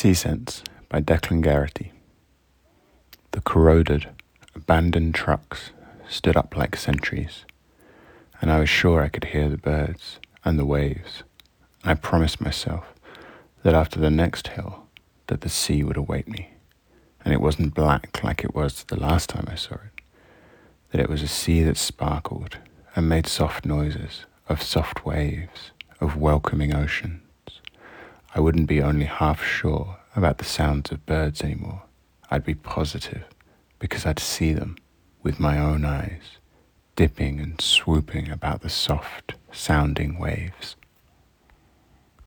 Sea Sense by Declan Geraghty. The corroded, abandoned trucks stood up like sentries, and I was sure I could hear the birds and the waves. I promised myself that after the next hill that the sea would await me, and it wasn't black like it was the last time I saw it, that it was a sea that sparkled and made soft noises of soft waves, of welcoming ocean. I wouldn't be only half sure about the sounds of birds anymore. I'd be positive because I'd see them with my own eyes, dipping and swooping about the soft sounding waves.